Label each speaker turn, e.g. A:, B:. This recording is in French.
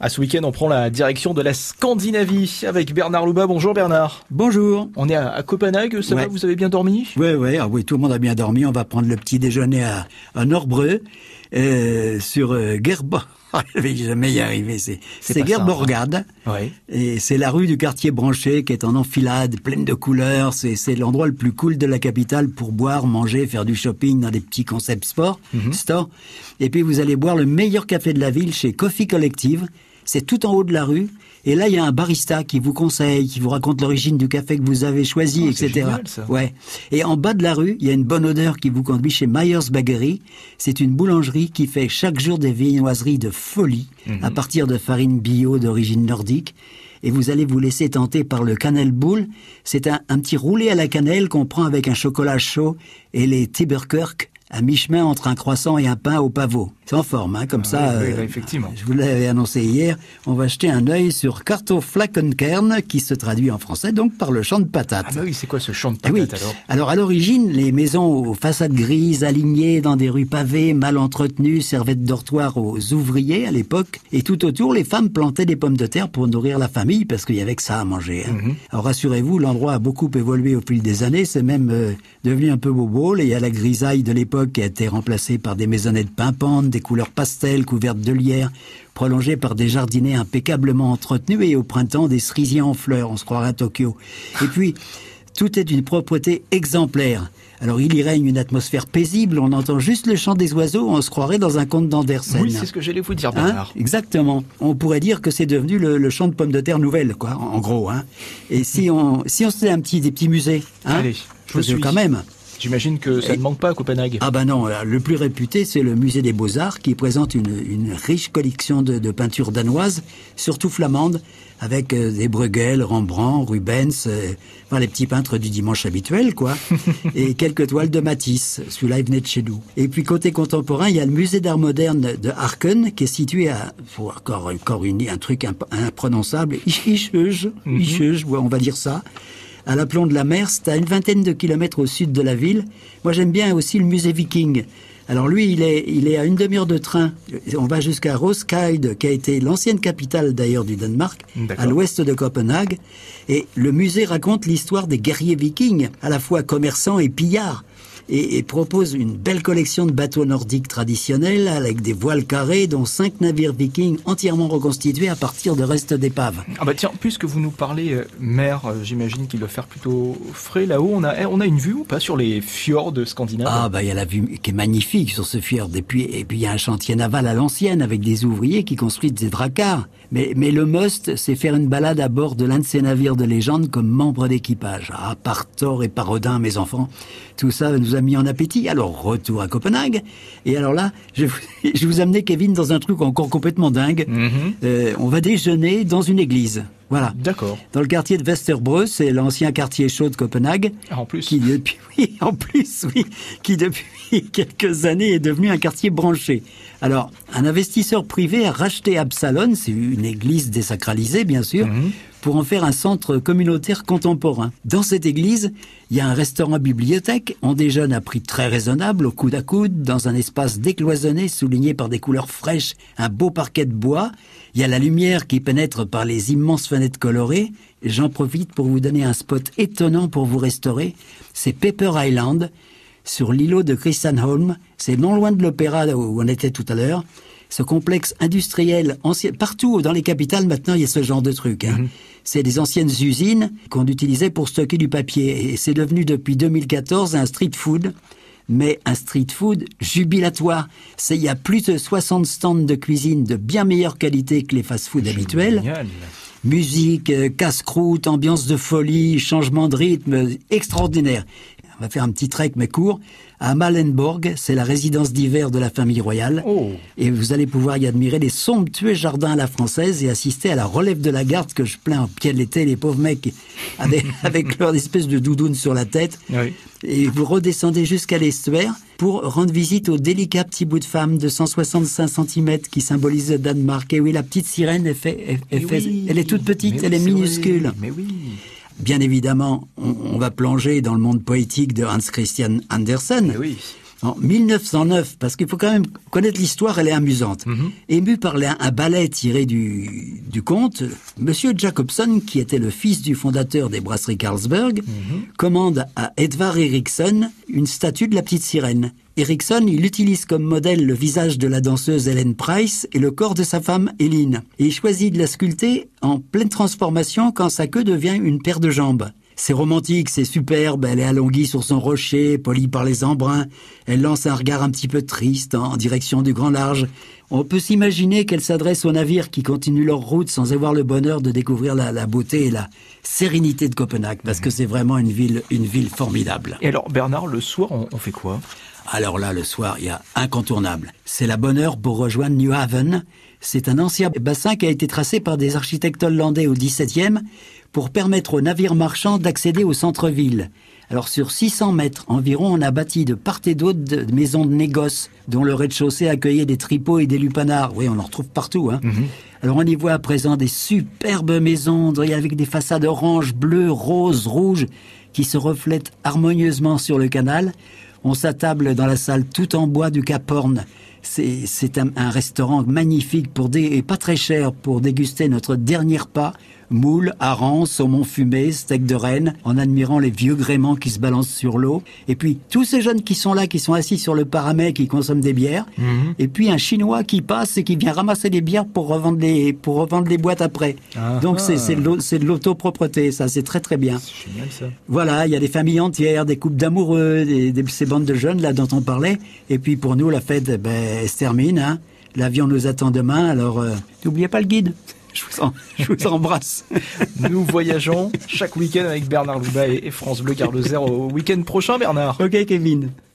A: À ce week-end, on prend la direction de la Scandinavie avec Bernard Louba. Bonjour Bernard.
B: Bonjour.
A: On est à, Copenhague, ça va? Vous avez bien dormi?
B: Oui, oui, ah oui, tout le monde a bien dormi. On va prendre le petit déjeuner à, à Norbreux, euh, sur euh, Gerbo. Je vais jamais y arriver. C'est c'est Gerborgade. Et c'est la rue du quartier branché qui est en enfilade, pleine de couleurs. C'est c'est l'endroit le plus cool de la capitale pour boire, manger, faire du shopping dans des petits concepts sport, mm store. Et puis vous allez boire le meilleur café de la ville chez Coffee Collective c'est tout en haut de la rue. Et là, il y a un barista qui vous conseille, qui vous raconte l'origine du café que vous avez choisi,
A: oh,
B: etc.
A: Génial, ça.
B: Ouais. Et en bas de la rue, il y a une bonne odeur qui vous conduit chez Myers Bakery. C'est une boulangerie qui fait chaque jour des viennoiseries de folie
A: Mhm.
B: à partir de farine bio d'origine nordique. Et vous allez vous laisser tenter par le cannelle boule. C'est un, un petit roulé à la cannelle qu'on prend avec un chocolat chaud et les Tiberkirk à mi-chemin entre un croissant et un pain au pavot. C'est en forme, hein, comme
A: Ah
B: ça.
A: oui, oui,
B: euh,
A: là, effectivement.
B: Je vous l'avais annoncé hier. On va jeter un œil sur Kartoflakenkern, qui se traduit en français donc par le champ de patates.
A: Ah bah oui, c'est quoi ce champ de
B: oui.
A: patates alors
B: Alors à l'origine, les maisons aux façades grises, alignées dans des rues pavées, mal entretenues, servaient de dortoir aux ouvriers à l'époque. Et tout autour, les femmes plantaient des pommes de terre pour nourrir la famille, parce qu'il y avait que ça à manger. hein.
A: Mhm.
B: Alors rassurez-vous, l'endroit a beaucoup évolué au fil des années. C'est même euh, devenu un peu bobo. Et il y a la grisaille de l'époque qui a été remplacée par des maisonnettes pimpantes, des couleurs pastel couvertes de lierre, prolongées par des jardinets impeccablement entretenus et au printemps des cerisiers en fleurs. On se croirait à Tokyo. Et puis, tout est d'une propreté exemplaire. Alors il y règne une atmosphère paisible, on entend juste le chant des oiseaux, on se croirait dans un conte d'Andersen.
A: Oui, c'est ce que j'allais vous dire
B: Hein. Exactement. On pourrait dire que c'est devenu le, le champ de pommes de terre nouvelle, quoi, en, gros. Hein. Et si on si on se faisait un petit des petits musées, hein,
A: Allez, je vous suis.
B: quand même.
A: J'imagine que ça
B: Et-
A: ne manque pas à Copenhague.
B: Ah ben non, le plus réputé, c'est le musée des Beaux-Arts qui présente une, une riche collection de, de peintures danoises, surtout flamandes, avec euh, des Bruegel, Rembrandt, Rubens, euh, enfin, les petits peintres du dimanche habituel, quoi, et quelques toiles de Matisse, celui-là il venait de chez nous. Et puis côté contemporain, il y a le musée d'art moderne de Arken, qui est situé à, faut encore, encore une, un truc imp- imprononçable, Ischeuge, ouais, on va dire ça à l'aplomb de la mer, c'est à une vingtaine de kilomètres au sud de la ville. Moi, j'aime bien aussi le musée viking. Alors lui, il est, il est à une demi-heure de train. On va jusqu'à Roskilde, qui a été l'ancienne capitale d'ailleurs du Danemark, à l'ouest de Copenhague. Et le musée raconte l'histoire des guerriers vikings, à la fois commerçants et pillards. Et, et propose une belle collection de bateaux nordiques traditionnels avec des voiles carrées, dont cinq navires vikings entièrement reconstitués à partir de restes d'épaves.
A: Ah bah tiens, puisque vous nous parlez euh, mer, euh, j'imagine qu'il doit faire plutôt frais là-haut. On a, eh, on a une vue ou pas sur les fjords scandinaves
B: Ah bah il y a la vue qui est magnifique sur ce fjord et puis et puis il y a un chantier naval à l'ancienne avec des ouvriers qui construisent des dracars. Mais mais le must c'est faire une balade à bord de l'un de ces navires de légende comme membre d'équipage. Ah par Thor et par Odin mes enfants, tout ça nous a mis en appétit. Alors retour à Copenhague et alors là je vous, je vous amenais Kevin dans un truc encore complètement dingue.
A: Mhm.
B: Euh, on va déjeuner dans une église. Voilà.
A: D'accord.
B: Dans le quartier de Vesterbro, c'est l'ancien quartier chaud de Copenhague
A: Ah, en plus.
B: qui depuis oui, en plus oui, qui depuis quelques années est devenu un quartier branché. Alors, un investisseur privé a racheté Absalon, c'est une église désacralisée bien sûr,
A: Mhm.
B: pour en faire un centre communautaire contemporain. Dans cette église, il y a un restaurant-bibliothèque, on déjeune à prix très raisonnable, au coude à coude, dans un espace décloisonné souligné par des couleurs fraîches, un beau parquet de bois. Il y a la lumière qui pénètre par les immenses fenêtres colorées. J'en profite pour vous donner un spot étonnant pour vous restaurer. C'est Pepper Island, sur l'îlot de Christianholm. C'est non loin de l'opéra où on était tout à l'heure. Ce complexe industriel ancien, partout dans les capitales maintenant il y a ce genre de truc. Hein. C'est des anciennes usines qu'on utilisait pour stocker du papier et c'est devenu depuis 2014 un street food. Mais un street food jubilatoire. C'est il y a plus de 60 stands de cuisine de bien meilleure qualité que les fast-food habituels.
A: Génial.
B: Musique, euh, casse-croûte, ambiance de folie, changement de rythme, euh, extraordinaire. On va faire un petit trek mais court. À Malenborg, c'est la résidence d'hiver de la famille royale.
A: Oh.
B: Et vous allez pouvoir y admirer les somptueux jardins à la française et assister à la relève de la garde que je plains en pied de l'été, les pauvres mecs avec, avec leur espèce de doudoune sur la tête.
A: Oui.
B: Et vous redescendez jusqu'à l'estuaire pour rendre visite au délicat petit bout de femme de 165 cm qui symbolise le Danemark. Et oui, la petite sirène, elle, fait, elle, elle fait-
A: oui.
B: elle est toute petite,
A: Mais
B: elle
A: oui,
B: est minuscule.
A: Mais oui.
B: Bien évidemment, on, on va plonger dans le monde poétique de Hans Christian Andersen.
A: Mais oui.
B: En 1909, parce qu'il faut quand même connaître l'histoire, elle est amusante.
A: Mhm.
B: Ému par un ballet tiré du, du conte, Monsieur Jacobson, qui était le fils du fondateur des brasseries Carlsberg, commande à Edvard Eriksson une statue de la petite sirène. Eriksson, il utilise comme modèle le visage de la danseuse Helen Price et le corps de sa femme Hélène. Et il choisit de la sculpter en pleine transformation quand sa queue devient une paire de jambes. C'est romantique, c'est superbe, elle est alonguie sur son rocher, polie par les embruns. Elle lance un regard un petit peu triste en direction du grand large. On peut s'imaginer qu'elle s'adresse aux navires qui continuent leur route sans avoir le bonheur de découvrir la, la beauté et la sérénité de Copenhague, parce que c'est vraiment une ville, une ville formidable.
A: Et alors, Bernard, le soir, on fait quoi?
B: Alors là, le soir, il y a incontournable. C'est la bonne heure pour rejoindre New Haven. C'est un ancien bassin qui a été tracé par des architectes hollandais au XVIIe pour permettre aux navires marchands d'accéder au centre-ville. Alors sur 600 mètres environ, on a bâti de part et d'autre de maisons de négoce, dont le rez-de-chaussée accueillait des tripots et des lupanards. Oui, on en retrouve partout. Hein. Alors on y voit à présent des superbes maisons avec des façades orange, bleu, rose, rouge, qui se reflètent harmonieusement sur le canal. On s'attable dans la salle tout en bois du Cap Horn. C'est un, restaurant magnifique pour et pas très cher pour déguster notre dernier repas. Moules, harengs, saumon fumé, steak de renne, en admirant les vieux gréments qui se balancent sur l'eau. Et puis, tous ces jeunes qui sont là, qui sont assis sur le paramètre, qui consomment des bières. Et puis, un Chinois qui passe et qui vient ramasser des bières pour revendre les, pour revendre les boîtes après.
A: Ah
B: Donc, c'est
A: ah.
B: c'est de l'autopropreté. Ça, c'est très, très bien.
A: C'est génial ça.
B: Voilà, il y a des familles entières, des couples d'amoureux, des, des- ces bandes de jeunes là dont on parlait. Et puis pour nous, la fête, eh ben, elle se termine. Hein. L'avion nous attend demain, alors euh, n'oubliez pas le guide. Je vous, en- je vous embrasse.
A: Nous voyageons chaque week-end avec Bernard Louba et France Bleu Carloser au week-end prochain, Bernard.
B: ok, Kevin.